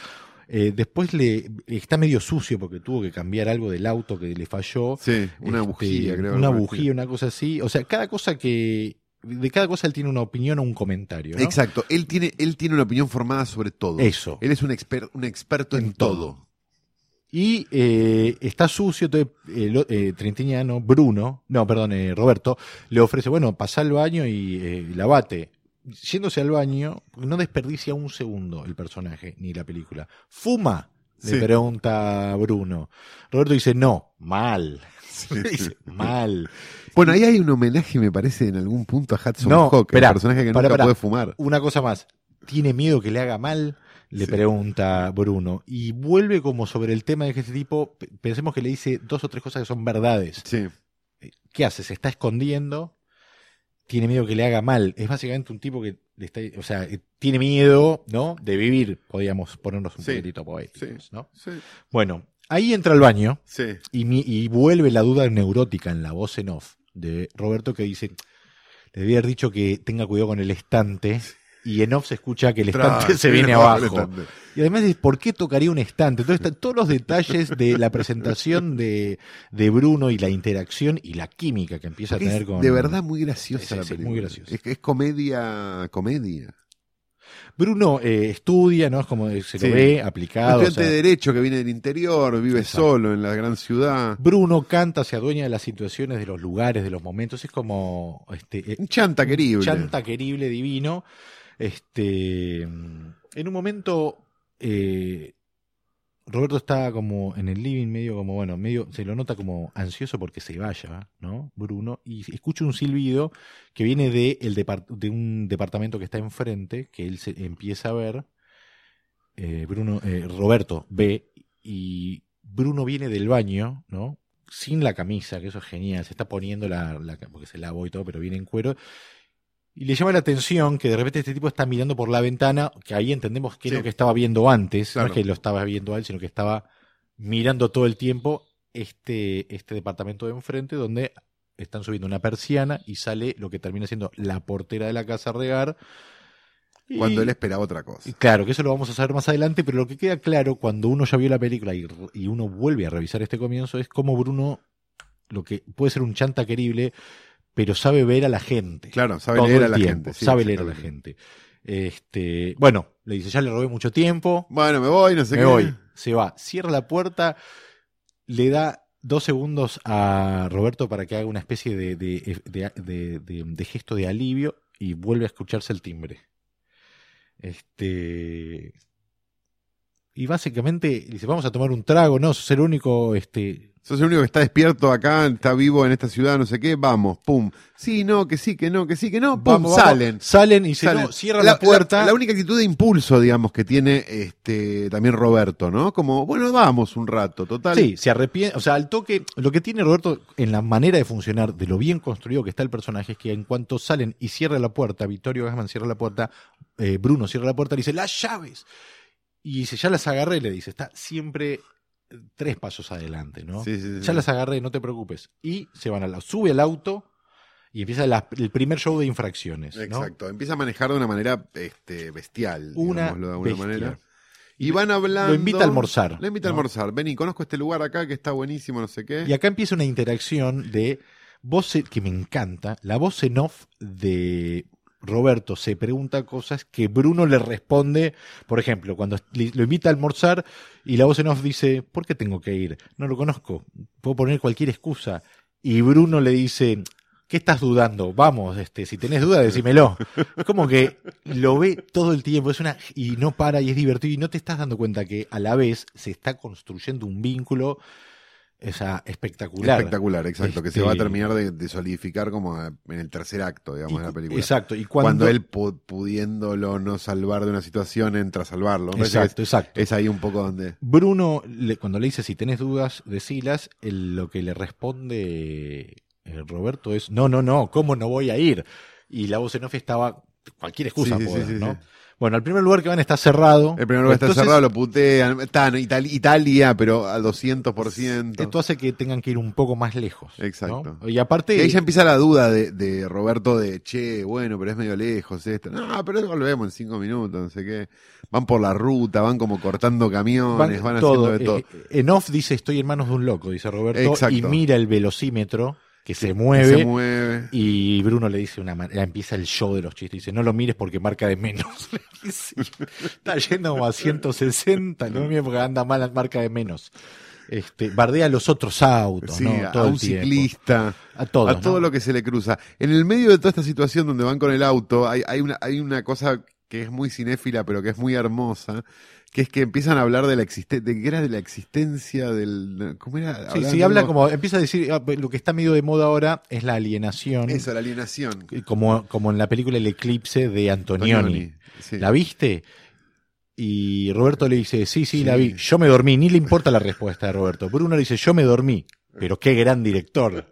Eh, después le está medio sucio porque tuvo que cambiar algo del auto que le falló. Sí, una Este, bujía, creo. Una bujía, una cosa así. O sea, cada cosa que. De cada cosa él tiene una opinión o un comentario. ¿no? Exacto. Él tiene, él tiene una opinión formada sobre todo. Eso. Él es un, exper- un experto en, En todo. todo. Y eh, está sucio, entonces el o- eh, Trentiniano, Bruno, no, perdón, eh, Roberto, le ofrece, bueno, pasá al baño y eh, lavate. Yéndose al baño, no desperdicia un segundo el personaje ni la película. ¿Fuma? Le Sí. pregunta Bruno. Roberto dice, no, mal. dice, mal. Bueno, ahí hay un homenaje, me parece, en algún punto a Hudson No, Hawk, el personaje que pará, nunca pará. puede fumar. Una cosa más. ¿Tiene miedo que le haga mal? Le Sí. pregunta Bruno. Y vuelve como sobre el tema de que este tipo, pe- pensemos que le dice dos o tres cosas que son verdades. Sí. ¿Qué hace? Se está escondiendo. Tiene miedo que le haga mal. Es básicamente un tipo que le está, o sea, eh, tiene miedo, ¿no? De vivir. Podríamos ponernos un Sí. poquitito poéticos, Sí. ¿no? Sí. Bueno, ahí entra al baño y, mi- y vuelve la duda neurótica en la voz en off de Roberto que dice, le debía haber dicho que tenga cuidado con el estante y en off se escucha que el estante Tra- se viene abajo. Y además es, ¿por qué tocaría un estante? Entonces están todos los detalles de la presentación de, de Bruno y la interacción y la química que empieza a tener es con... de verdad muy graciosa la muy. Es, comedia, comedia. Bruno eh, estudia, ¿no? Es como se Sí. lo ve Un aplicado. o estudiante sea, de derecho que viene del interior, vive Exacto. solo en la gran ciudad. Bruno canta, se adueña de las situaciones, de los lugares, de los momentos. Es como... Este, eh, Un chanta querible. chanta querible, divino. Este, en un momento, eh, Roberto está como en el living, medio como, bueno, medio, se lo nota como ansioso porque se vaya, ¿no? Bruno, y escucha un silbido que viene de, el de un departamento que está enfrente, que él se empieza a ver. Eh, Bruno, eh, Roberto ve, y Bruno viene del baño, ¿no? Sin la camisa, que eso es genial, se está poniendo la, la porque se lavó y todo, pero viene en cuero, y le llama la atención que de repente este tipo está mirando por la ventana, que ahí entendemos que es lo que estaba viendo antes, Claro. no es que lo estaba viendo a él, sino que estaba mirando todo el tiempo este, este departamento de enfrente donde están subiendo una persiana y sale lo que termina siendo la portera de la casa regar. Y- Cuando él esperaba otra cosa. Claro, que eso lo vamos a saber más adelante, pero lo que queda claro cuando uno ya vio la película y, y uno vuelve a revisar este comienzo es cómo Bruno, lo que puede ser un chanta querible, pero sabe ver a la gente. Claro, sabe todo leer el a la tiempo, gente. sí, sabe leer a la gente. Este, bueno, le dice, ya le robé mucho tiempo, Bueno, me voy, no sé me qué. voy. Se va, cierra la puerta, le da dos segundos a Roberto para que haga una especie de, de- de- de- de- de gesto de alivio y vuelve a escucharse el timbre. Este. Y básicamente dice, vamos a tomar un trago, no, sos el único, este, Sos el único que está despierto acá, está vivo en esta ciudad, no sé qué, vamos, pum. Sí, no, que sí, que no, que sí, que no, pum, vamos, vamos. salen. Salen y dice, Salen. no, cierra la, puerta. La, única actitud de impulso, digamos, que tiene este también Roberto, ¿no? Como, bueno, vamos un rato, total. Sí, se arrepiente. O sea, al toque, lo que tiene Roberto en la manera de funcionar, de lo bien construido que está el personaje, es que en cuanto salen y cierra la puerta, Vittorio Gassman cierra la puerta, eh, Bruno cierra la puerta, le dice, las llaves. Y dice, ya las agarré, le dice, está siempre tres pasos adelante, ¿no? Sí, sí, sí. Ya las agarré, no te preocupes. Y se van al auto, sube al auto y empieza la- el primer show de infracciones. ¿no? Exacto. Empieza a manejar de una manera este, bestial, Una digámoslo de alguna bestia. manera. Y van hablando. Lo invita a almorzar. Lo invita a almorzar. Vení, conozco este lugar acá que está buenísimo, no sé qué. Y acá empieza una interacción de voz que me encanta, la voz en off de Roberto se pregunta cosas que Bruno le responde, por ejemplo, cuando lo invita a almorzar y la voz en off dice, ¿por qué tengo que ir? No lo conozco, puedo poner cualquier excusa. Y Bruno le dice, ¿qué estás dudando? Vamos, este, si tenés duda, decímelo. Es como que lo ve todo el tiempo, es una, y no para y es divertido y no te estás dando cuenta que a la vez se está construyendo un vínculo esa, espectacular. Espectacular, exacto. Que se Este- va a terminar de, de solidificar como a- en el tercer acto, digamos, Y- de la película. Exacto, y Cuando, cuando, él pu- pudiéndolo no salvar de una situación entra a salvarlo. Me Exacto, que exacto. Es, es ahí un poco donde. Bruno, le- cuando le dice si tenés dudas, decilas, lo que le responde eh, Roberto es, no, no, no, ¿cómo no voy a ir? Y la voz en off estaba, cualquier excusa Sí, sí, poder, sí, sí, ¿no? Bueno, el primer lugar que van está cerrado. El primer lugar está Entonces, cerrado, lo putean. Está, no, Itali- Italia, pero al 200%. Esto hace que tengan que ir un poco más lejos. ¿no? Exacto. Y aparte, Y ahí ya empieza la duda de, de Roberto de, che, bueno, pero es medio lejos esto. No, pero eso lo vemos en cinco minutos, no sé qué. Van por la ruta, van como cortando camiones, van, todo. haciendo de todo. Eh, En off dice, estoy en manos de un loco, dice Roberto, Exacto. y mira el velocímetro que se Que mueve. Se mueve. Y Bruno le dice una manera, empieza el show de los chistes, dice, no lo mires porque marca de menos. Está yendo como a 160, no lo mires porque anda mal, marca de menos. Este, bardea a los otros autos, Sí, ¿no? a Todo el un ciclista. A todos, a todo ¿no? lo que se le cruza. En el medio de toda esta situación donde van con el auto, hay, hay, una, hay una cosa que es muy cinéfila, pero que es muy hermosa, que es que empiezan a hablar de la existencia, de que era de la existencia del... ¿Cómo era? Sí, sí, habla como, empieza a decir, ah, lo que está medio de moda ahora es la alienación, Eso, la alienación. como, como en la película El Eclipse de Antonioni. Antonioni, sí. ¿La viste? Y Roberto le dice, sí, sí, Sí. la vi. Yo me dormí, ni le importa la respuesta de Roberto. Bruno le dice, yo me dormí. Pero qué gran director.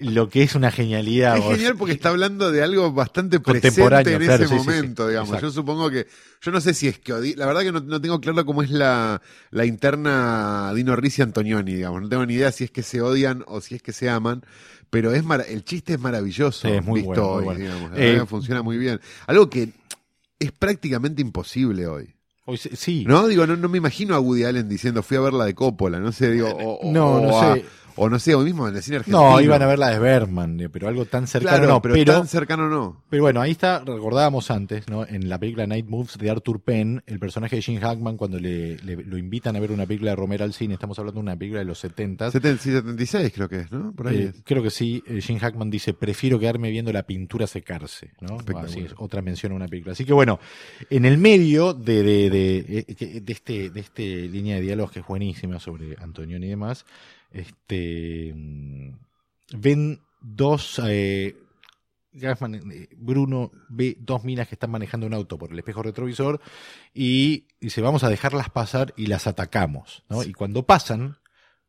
Lo que es una genialidad. Es vos. genial porque está hablando de algo bastante presente en claro, ese sí, sí, sí. momento, digamos. Exacto. Yo supongo que, yo no sé si es que la verdad que no, no tengo claro cómo es la, la interna Dino Risi Antonioni, digamos. No tengo ni idea si es que se odian o si es que se aman, pero es mara- el chiste es maravilloso es muy visto bueno, muy hoy, bueno. digamos. La Eh, funciona muy bien. Algo que es prácticamente imposible hoy. Hoy sí. ¿No? Digo, no, no me imagino a Woody Allen diciendo fui a ver la de Coppola, no sé, digo, o, o- No, no a- sé. O no sé, o mismo en el cine argentino. No, iban a ver la de Berman, eh, pero algo tan cercano Claro, no. pero, Pero, tan cercano no. pero bueno, ahí está, recordábamos antes, ¿no? En la película Night Moves de Arthur Penn, el personaje de Jim Hackman, cuando le, le- lo invitan a ver una película de Romero al cine, estamos hablando de una película de los 70 Seten- sí, 76 creo que es, ¿no? Por ahí Eh, es. creo que sí, eh, Jim Hackman dice, prefiero quedarme viendo la pintura secarse, ¿no? Así es, otra mención a una película. Así que bueno, en el medio de, de, de, eh, de este, de este línea de diálogos que es buenísima sobre Antonioni y demás, este mm, ven dos eh, eh, Bruno ve dos minas que están manejando un auto por el espejo retrovisor y dice, vamos a dejarlas pasar y las atacamos, ¿no? Y cuando pasan,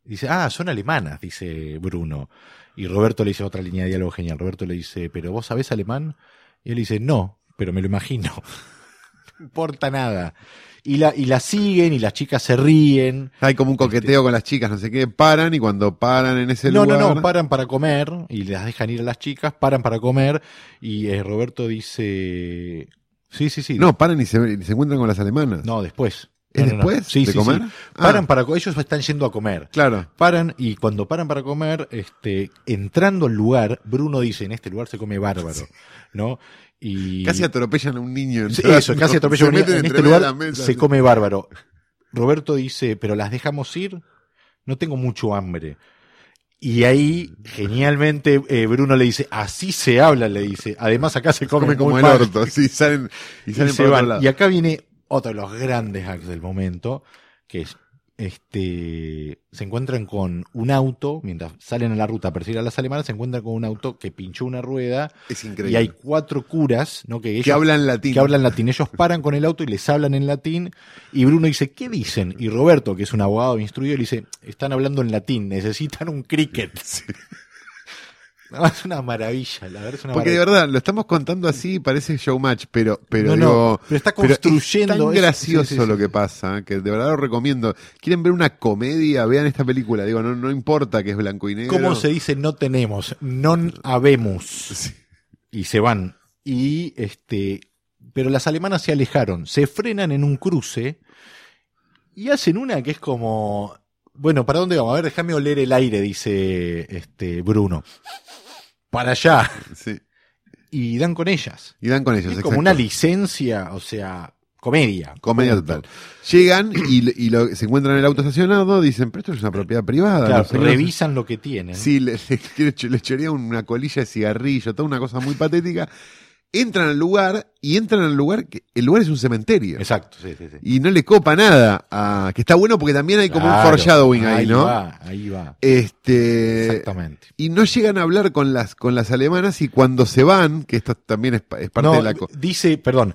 dice, ah, son alemanas, dice Bruno. Y Roberto le dice otra línea de diálogo genial. Roberto le dice, ¿pero vos sabés alemán? Y él dice, no, pero me lo imagino. no importa nada. Y la, y la siguen y las chicas se ríen. Hay como un coqueteo con las chicas, no sé qué, paran y cuando paran en ese No, lugar. no, no, paran para comer y las dejan ir a las chicas, paran para comer y eh, Roberto dice, sí, sí, sí. No, paran y se, y se encuentran con las alemanas. No, después. ¿Es No, no, no. después Sí, de sí, comer? sí. Ah. Paran para co- ellos están yendo a comer. Claro. Paran y cuando paran para comer, este, entrando al lugar, Bruno dice, en este lugar se come bárbaro, ¿no? Y Casi atropellan a un niño. Entrando. eso, casi atropella Se a un niño. En este lugar mesa, se come bárbaro. Roberto dice, pero las dejamos ir, no tengo mucho hambre. Y ahí, genialmente, eh, Bruno le dice, así se habla, le dice. Además, acá se come, Come como el mal". orto, sí, salen, y Y, salen se por van. Y acá viene otro de los grandes acts del momento, que es, este, se encuentran con un auto, mientras salen a la ruta a perseguir a las alemanas, se encuentran con un auto que pinchó una rueda Es increíble. y hay cuatro curas, ¿no? Que ellos que hablan latín. que hablan latín. Ellos paran con el auto y les hablan en latín. Y Bruno dice, ¿qué dicen? Y Roberto, que es un abogado instruido, le dice, están hablando en latín, necesitan un cricket. No, es una maravilla, la verdad es una Porque de verdad, lo estamos contando así, parece showmatch, pero, pero No, pero está pero es construyendo tan gracioso Sí, sí, sí. lo que pasa, que de verdad lo recomiendo. ¿Quieren ver una comedia? Vean esta película. Digo, no, no importa que es blanco y negro. ¿Cómo se dice no tenemos? Non habemos. Y se van. Y este pero las alemanas se alejaron, se frenan en un cruce y hacen una que es como, bueno, ¿para dónde vamos? A ver, déjame oler el aire, dice este Bruno. Para allá. Sí. Y dan con ellas. Y dan con ellos. Es como una licencia, o sea, comedia. Comedia total. Llegan y, y lo- se encuentran en el auto estacionado, dicen, pero esto es una propiedad privada. Claro, revisan lo que tienen. Sí, le, le, le, le chorea una colilla de cigarrillo, toda una cosa muy patética. Entran al lugar y entran al lugar que el lugar es un cementerio. Exacto, sí, sí, sí. Y no le copa nada. a- que está bueno porque también hay como un foreshadowing ahí, ¿no? va, ahí va. Este. Exactamente. Y no llegan a hablar con las, con las alemanas y cuando se van, que esto también es, pa- es parte No, de la. dice, perdón,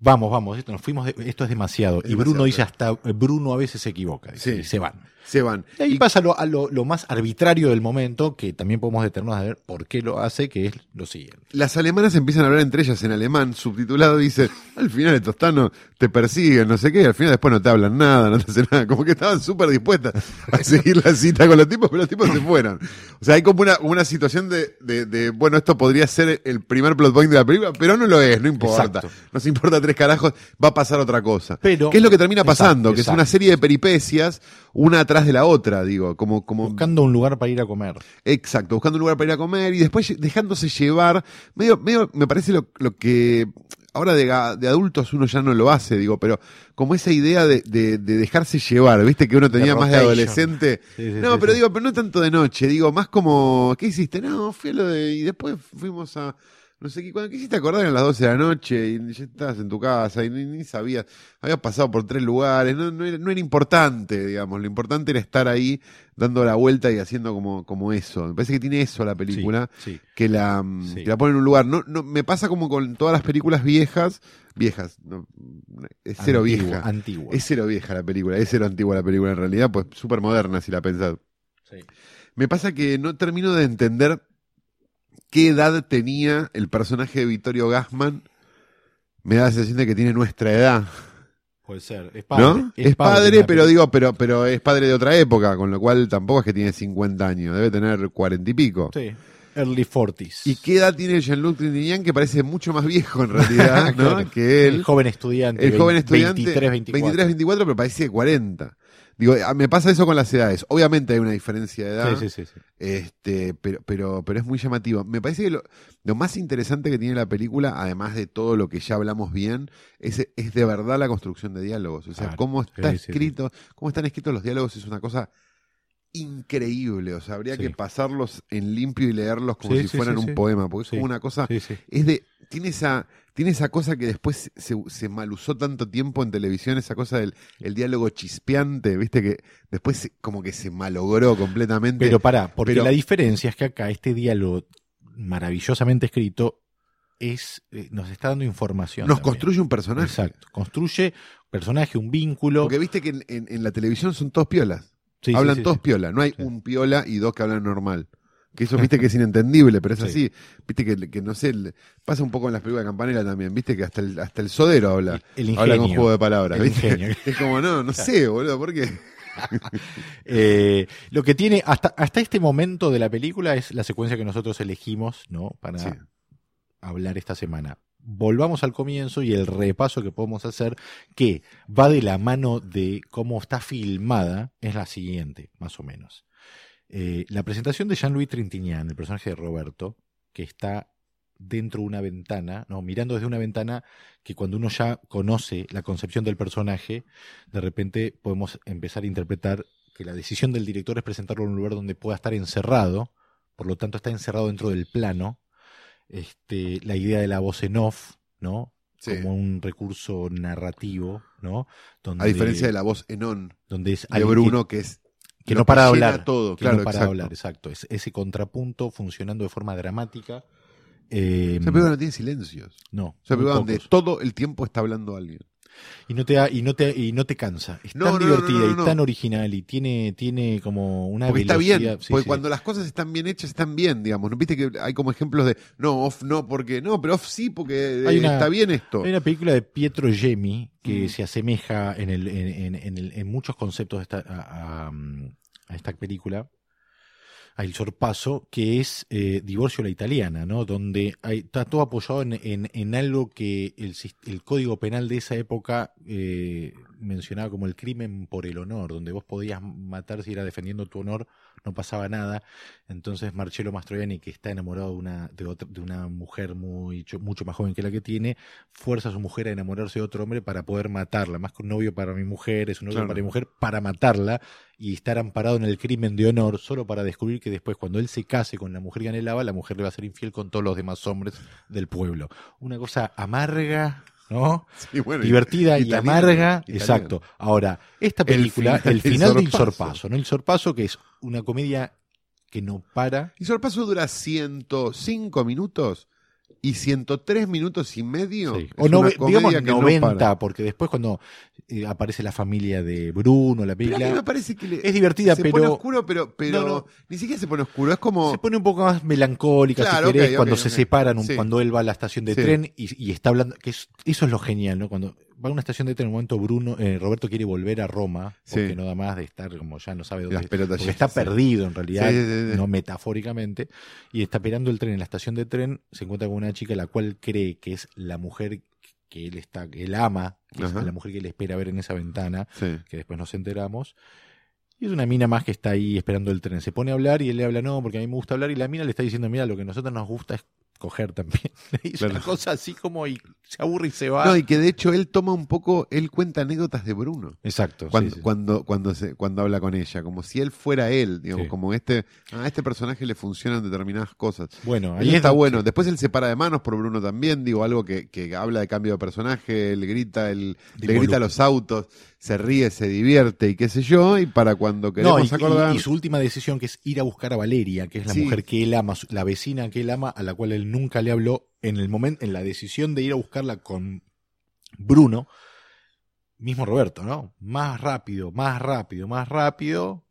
vamos, vamos, esto nos fuimos, de- esto es demasiado. Es y Bruno demasiado, dice hasta, Bruno a veces se equivoca, dice, Sí. y se van. Se van. Y ahí Y- pasa lo, a lo, lo más arbitrario del momento, que también podemos detenernos a ver por qué lo hace, que es lo siguiente. las alemanas empiezan a hablar entre ellas en alemán, subtitulado, dice, al final el tostano te persiguen, no sé qué, y al final después no te hablan nada, no te hacen nada, como que estaban súper dispuestas a seguir la cita con los tipos, pero los tipos se fueron. O sea, hay como una, una situación de, de, de, bueno, esto podría ser el primer plot point de la película, pero no lo es, no importa. Exacto. Nos importa tres carajos, va a pasar otra cosa. Pero- ¿Qué es lo que termina Exacto, pasando? que es una serie de peripecias, una atrás de la otra, digo, como, como Buscando un lugar para ir a comer. Exacto, buscando un lugar para ir a comer y después dejándose llevar. Medio, medio, me parece lo, lo que ahora de, adultos uno ya no lo hace, digo, pero como esa idea de, de- de dejarse llevar, viste que uno tenía más de adolescente. Sí, sí, no, sí, pero digo, pero no tanto de noche, digo, más como, ¿qué hiciste? No, fui a lo de, y después fuimos a, no sé qué, cuando quisiste acordar eran las 12 de la noche y ya estabas en tu casa y ni, ni sabías, habías pasado por tres lugares, no, no, era, no era importante, digamos, lo importante era estar ahí dando la vuelta y haciendo como, como eso. Me parece que tiene eso la película, Sí, sí. que, la, mm, Sí. que la pone en un lugar. No, no, me pasa como con todas las películas viejas, viejas, no, es cero Antigua, vieja. Antigua. Es cero vieja la película, es cero antigua la película en realidad, pues súper moderna si la pensás. Me pasa que no termino de entender qué edad tenía el personaje de Vittorio Gassman. Me da la sensación de que tiene nuestra edad, Puede ser. Es padre. ¿no? Es, padre, pero digo, pero, pero es padre de otra época, con lo cual tampoco es que tiene 50 años, debe tener 40 y pico. Sí. Early 40s. ¿Y qué edad tiene Jean-Luc Trintignant? Que parece mucho más viejo en realidad, ¿no? Claro. Que él. El joven estudiante. El joven estudiante. 23, 24. 23, 24, pero parece de 40. Digo, a- me pasa eso con las edades. Obviamente hay una diferencia de edad. Sí, sí, sí. Este, pero, pero, pero es muy llamativo. Me parece que lo, lo más interesante que tiene la película, además de todo lo que ya hablamos bien, es, es de verdad la construcción de diálogos. O sea, Claro. cómo está escrito, cómo están escritos los diálogos es una cosa increíble. O sea, habría que pasarlos en limpio y leerlos como si fueran un poema, porque es como una cosa es de tiene esa tiene esa cosa que después se, se malusó tanto tiempo en televisión esa cosa del el diálogo chispeante viste que después se- como que se malogró completamente Pero pará, porque Pero- la diferencia es que acá este diálogo maravillosamente escrito es eh, nos está dando información. nos también. construye un personaje Exacto. Construye personaje, un vínculo. porque viste que en, en- en la televisión son todos piolas Sí, sí, hablan sí, todos piola no hay un piola y dos que hablan normal que eso viste que es inentendible pero es Sí. así viste que, que no sé pasa un poco en las películas de Campanella también viste que hasta el hasta el sodero habla El ingenio. habla con juego de palabras El ¿viste? ingenio. es como no no sé boludo ¿por qué? Eh, lo que tiene hasta, hasta este momento de la película es la secuencia que nosotros elegimos, ¿no? Para Sí. hablar esta semana. Volvamos al comienzo y el repaso que podemos hacer, que va de la mano de cómo está filmada, es la siguiente, más o menos. Eh, la presentación de Jean-Louis Trintignant, el personaje de Roberto, que está dentro de una ventana, no, mirando desde una ventana que cuando uno ya conoce la concepción del personaje, de repente podemos empezar a interpretar que la decisión del director es presentarlo en un lugar donde pueda estar encerrado, por lo tanto está encerrado dentro del plano. Este, la idea de la voz en off, ¿no? Sí. Como un recurso narrativo, ¿no? Donde, A diferencia de la voz en on donde es de que, es. Que no para de hablar. todo, que claro, no para de exacto. hablar, exacto. Es ese contrapunto funcionando de forma dramática. Eh, Esa película no tiene silencios. no, Esa muy película donde pocos. todo el tiempo está hablando alguien. Y no te y no te y no te cansa. Es No, tan no, divertida no, y tan original y tiene tiene como una Porque está bien. sí, porque sí. cuando las cosas están bien hechas, están bien, digamos. ¿No viste que hay como ejemplos de no, off no, porque no, pero off sí, porque eh, Hay una- está bien esto. Hay una película de Pietro Gemmi que Mm. se asemeja en, el, en, en- en el- en muchos conceptos de esta- a, a- a esta película. A Il Sorpaso, que es eh, Divorcio a la Italiana, ¿no? Donde hay, está todo apoyado en, en, en algo que el, el código penal de esa época eh, mencionaba como el crimen por el honor, donde vos podías matar si era defendiendo tu honor, no pasaba nada. Entonces Marcello Mastroianni, que está enamorado de una, de otra, de una mujer muy, cho- mucho más joven que la que tiene, fuerza a su mujer a enamorarse de otro hombre para poder matarla. Más que un novio para mi mujer, es un novio Claro. para mi mujer, para matarla y estar amparado en el crimen de honor, solo para descubrir que después, cuando él se case con la mujer que anhelaba, la mujer le va a ser infiel con todos los demás hombres del pueblo. Una cosa amarga, ¿no? Sí, bueno, Divertida y amarga. italiano. Exacto. Ahora, esta El película, el final, del Sorpaso. Sorpaso, ¿no? El Sorpaso, que es una comedia que no para. Y Sorpaso dura 105 minutos y 103 minutos y medio. Sí. O comedia digamos que no 90, para. porque después cuando eh, aparece la familia de Bruno, la Pero a mí película, me parece que le- es divertida, se pero pone oscuro, pero, pero No, no. ni siquiera se pone oscuro. Es como. se pone un poco más melancólica, Claro, si querés, cuando se separan, un- Sí. cuando él va a la estación de Sí. tren y, y está hablando, que es- eso es lo genial, ¿no? Cuando va a una estación de tren, en un momento Bruno, eh, Roberto quiere volver a Roma, porque Sí. no da más de estar como ya no sabe Las dónde pelotas porque está sí. perdido en realidad, Sí, no metafóricamente, y está esperando el tren en la estación de tren, se encuentra con una chica la cual cree que es la mujer que él está, que él ama, que es la mujer que él espera ver en esa ventana, que después nos enteramos. Y es una mina más que está ahí esperando el tren. Se pone a hablar y él le habla, no, porque a mí me gusta hablar. Y la mina le está diciendo, mira, lo que a nosotros nos gusta es coger también. Y es Claro. una cosa así como y se aburre y se va. No, y que de hecho él toma un poco, él cuenta anécdotas de Bruno. Exacto. Cuando, sí, sí. cuando, cuando, se, cuando habla con ella, como si él fuera él, digamos, Sí. como este, a este personaje le funcionan determinadas cosas. Bueno, Ahí ahí está es- bueno. Después él se para de manos por Bruno también, digo, algo que, que habla de cambio de personaje, él grita, él, le grita a los autos, se ríe, se divierte y qué sé yo, y para cuando No, queremos y, acordar. y- y su última decisión que es ir a buscar a Valeria, que es la Sí. mujer que él ama, la vecina que él ama, a la cual él nunca le habló, en el momento, en la decisión de ir a buscarla con Bruno, mismo Roberto, ¿no? Más rápido, más rápido, más rápido.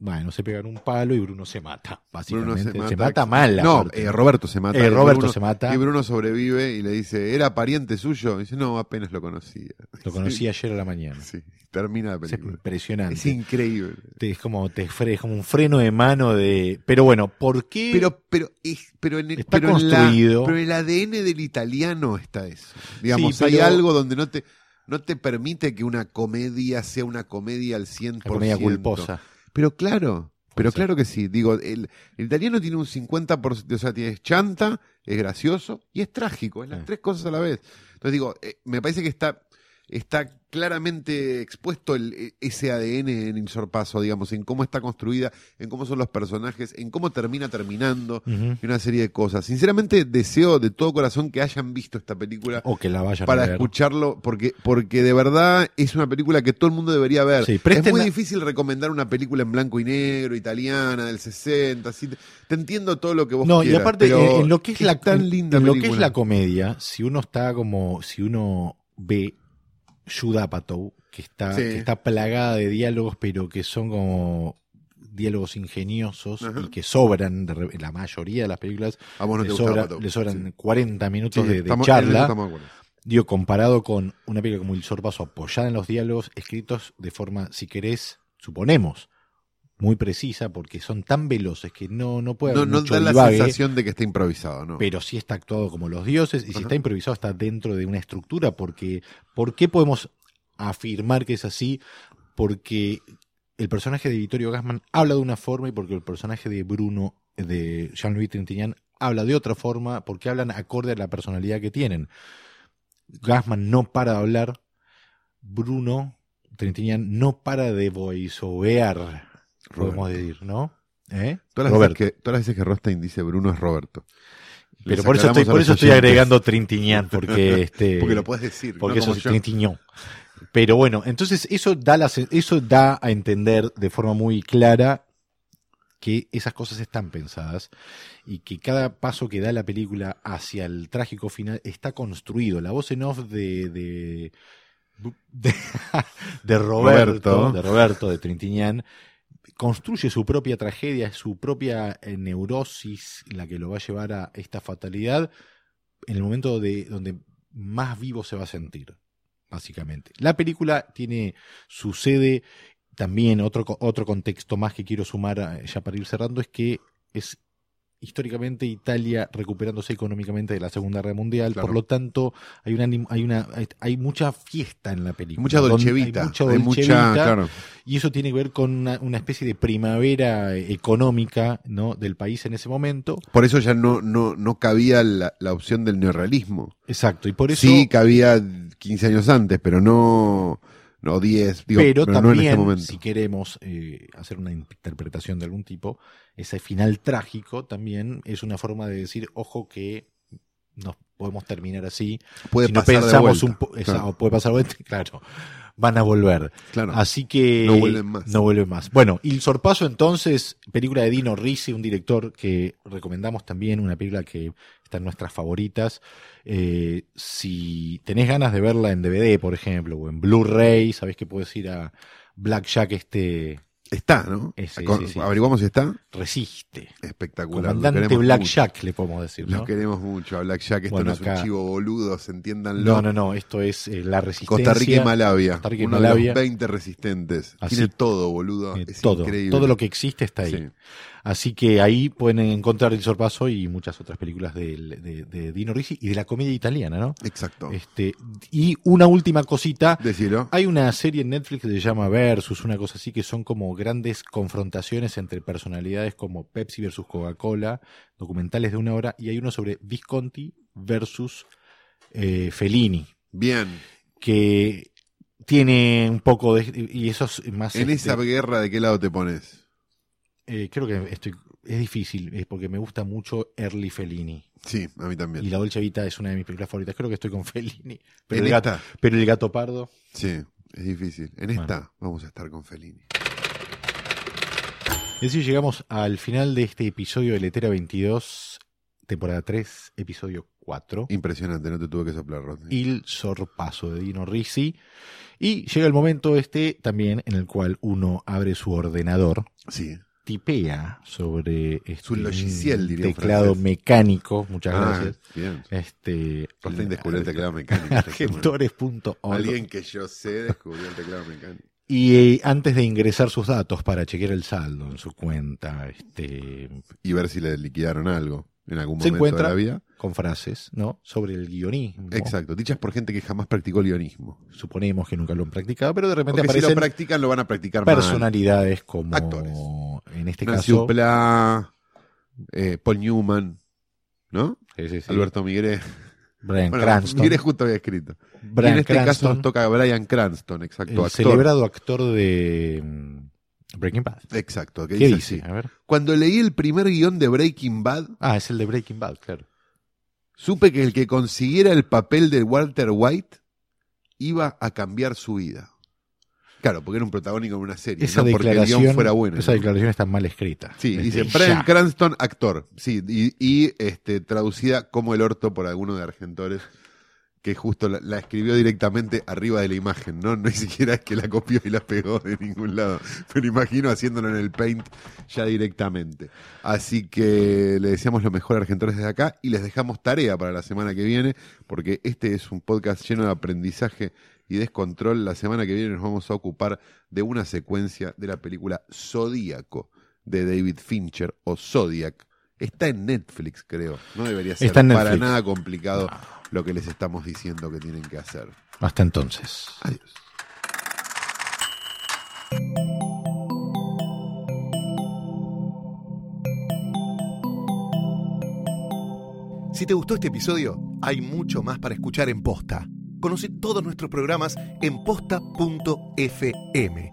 Bueno, se pegan un palo y Bruno se mata, Bruno básicamente. se, mata, mal. No, eh, Roberto se mata. Eh, Y Roberto Bruno- se mata. Y Bruno sobrevive y le dice, ¿era pariente suyo? Y dice, no, apenas lo conocía. Lo conocí ayer a la mañana. Sí, termina la Es película. impresionante. Es increíble. Te- es como te es como un freno de mano de. Pero bueno, ¿por qué? Pero, pero, es- pero, en el, Está pero en la- construido. pero en el ADN del italiano está eso. Digamos, Sí, hay algo donde no te, no te permite que una comedia sea una comedia al 100%. la comedia culposa. Pero claro, pero claro que sí. Digo, el, el italiano tiene un 50%, o sea, tiene es chanta, es gracioso y es trágico, es las Sí. tres cosas a la vez. Entonces digo, eh, me parece que está, está claramente expuesto el, e- ese ADN en el sorpaso, digamos, en cómo está construida, en cómo son los personajes, en cómo termina terminando y una serie de cosas. Sinceramente deseo de todo corazón que hayan visto esta película O que la vayan para a ver. escucharlo, porque, porque de verdad es una película que todo el mundo debería ver. Sí, es muy difícil recomendar una película en blanco y negro, italiana, del 60, así. Te, entiendo todo lo que vos No, y quieras. aparte, pero en, en lo que es, la tan linda en lo que es la comedia, si uno está como, si uno ve Judd Apatow, que está, Sí. que está plagada de diálogos, pero que son como diálogos ingeniosos Ajá. y que sobran, de re- la mayoría de las películas, A vos no le, sobra- sobran Sí. 40 minutos Sí, de, estamos- charla. Digo, comparado con una película como El Sorpaso, apoyada en los diálogos, escritos de forma, si querés, suponemos, muy precisa, porque son tan veloces que no, no puede No, haber no mucho da la divague, sensación de que está improvisado, ¿no? pero sí está actuado como los dioses, y si está improvisado está dentro de una estructura, porque ¿por qué podemos afirmar que es así? Porque el personaje de Vittorio Gassman habla de una forma y porque el personaje de Bruno, de Jean-Louis Trintignant, habla de otra forma, porque hablan acorde a la personalidad que tienen. Gassman no para de hablar, Bruno Trintignant no para de podemos decir, ¿no? ¿Eh? Todas las, veces que, todas las veces que Rostein dice Bruno es Roberto. Pero por eso estoy, por eso agregando Trintignant, porque este Porque lo puedes decir. porque no eso es yo. Trintignant. Pero bueno, entonces eso da la se- eso da a entender de forma muy clara que esas cosas están pensadas y que cada paso que da la película hacia el trágico final está construido. La voz en off de de, de, de Roberto, Roberto. de Roberto, de Trintignant, construye su propia tragedia, su propia eh, neurosis, la que lo va a llevar a esta fatalidad en el momento de donde más vivo se va a sentir, básicamente. La película tiene su sede también otro, otro contexto más que quiero sumar a- ya para ir cerrando es que es históricamente Italia recuperándose económicamente de la Segunda Guerra Mundial, Claro. por lo tanto hay una hay una hay, mucha fiesta en la película. Mucha donde dolce hay vita. mucha hay dolce mucha, vita, claro. y eso tiene que ver con una, una especie de primavera económica ¿no? del país en ese momento. Por eso ya no, no, no cabía la, la opción del neorrealismo. Exacto, y por eso Sí, cabía 15 años antes, pero no, no 10, digo, pero, pero, no en también, este momento. si queremos eh, hacer una interpretación de algún tipo, ese final trágico también es una forma de decir, ojo que nos podemos terminar así. Puede si no pasar de pensamos vuelta. un po- esa- Claro, o puede pasar vuelta, claro, van a volver. claro. Así que No vuelven más. No vuelven más. Bueno, Il Sorpaso entonces, película de Dino Risi, un director que recomendamos también, una película que está en nuestras favoritas. Eh, si tenés ganas de verla en DVD, por ejemplo, o en Blu-ray, sabés que puedes ir a Blackjack este Está, ¿no? Ese, Con- sí, sí. Averiguamos si está. resiste. Espectacular. Comandante queremos Blackjack, le podemos decir, mucho. ¿no? Lo queremos mucho a Blackjack. Esto Bueno, no es acá- un chivo boludo, se entiéndanlo. No, no, no, esto es eh, la resistencia. Costa Rica y Malavia. Costa Rica y uno Malavia. de los 20 resistentes. Así- Tiene todo, boludo. Eh, es todo, increíble. todo lo que existe está ahí. Sí. Así que ahí pueden encontrar El Sorpaso y muchas otras películas de Dino Risi y de la comedia italiana, ¿no? Exacto. Este, y una última cosita. Decilo. Hay una serie en Netflix que se llama Versus, una cosa así, que son como grandes confrontaciones entre personalidades como Pepsi versus Coca-Cola, documentales de una hora, y hay uno sobre Visconti versus eh, Fellini, Bien. que tiene un poco de... y eso es más... En este, esa guerra, ¿de qué lado te pones? Eh, creo que estoy... Es difícil, es porque me gusta mucho Early Fellini. Sí, a mí también. Y La Dolce Vita es una de mis películas favoritas. Creo que estoy con Fellini. Pero, el gato, esta. pero el gato pardo. Sí, es difícil. En Bueno. esta vamos a estar con Fellini. Es decir, llegamos al final de este episodio de Letera 22, temporada 3, episodio 4. Impresionante, no te tuve que soplar, Rodney. Il Sorpaso de Dino Risi. Y llega el momento este también en el cual uno abre su ordenador, Sí. Tipea sobre este, Su logiciel, diría teclado francés. mecánico, muchas Ah, gracias. bien. Este, descubrió el teclado mecánico. Argentores.org. Alguien que yo sé descubrió el teclado mecánico. Y eh, antes de ingresar sus datos para chequear el saldo en su cuenta, este, Y ver si le liquidaron algo en algún Se momento encuentra- de la vida. con frases, ¿no? Sobre el guionismo. Exacto. Dichas por gente que jamás practicó el guionismo. Suponemos que nunca lo han practicado, pero de repente que si lo aparecen practican lo van a practicar mal. personalidades como, Actores. en este Nancy caso, Upla, eh, Paul Newman, ¿no? Sí, sí, sí. Alberto Miguel. Brian Bueno, Cranston, Miguel justo había escrito. Y Bryan en este Cranston, caso toca a Brian Cranston, exacto. el actor. celebrado actor de Breaking Bad. Exacto. Que ¿Qué dice dice? así. A ver. Cuando leí el primer guion de Breaking Bad, Ah, es el de Breaking Bad, claro. supe que el que consiguiera el papel de Walter White iba a cambiar su vida. Claro, porque era un protagónico en una serie, Esa no porque el guion fuera bueno. esa ¿no? declaración está mal escrita. Sí, dice Brian. Cranston, actor. Sí, y, y, este, traducida como el orto por alguno de Argentores, que justo la, escribió directamente arriba de la imagen, ¿no? Ni siquiera es que la copió y la pegó de ningún lado. Pero imagino haciéndolo en el Paint ya directamente. Así que le deseamos lo mejor a Argentores desde acá y les dejamos tarea para la semana que viene, porque este es un podcast lleno de aprendizaje y descontrol. La semana que viene nos vamos a ocupar de una secuencia de la película Zodíaco de David Fincher o Zodiac. Está en Netflix, creo. No debería ser Está en para Netflix. nada complicado lo que les estamos diciendo que tienen que hacer. Hasta entonces. Adiós. Si te gustó este episodio, hay mucho más para escuchar en Posta. Conoce todos nuestros programas en posta.fm.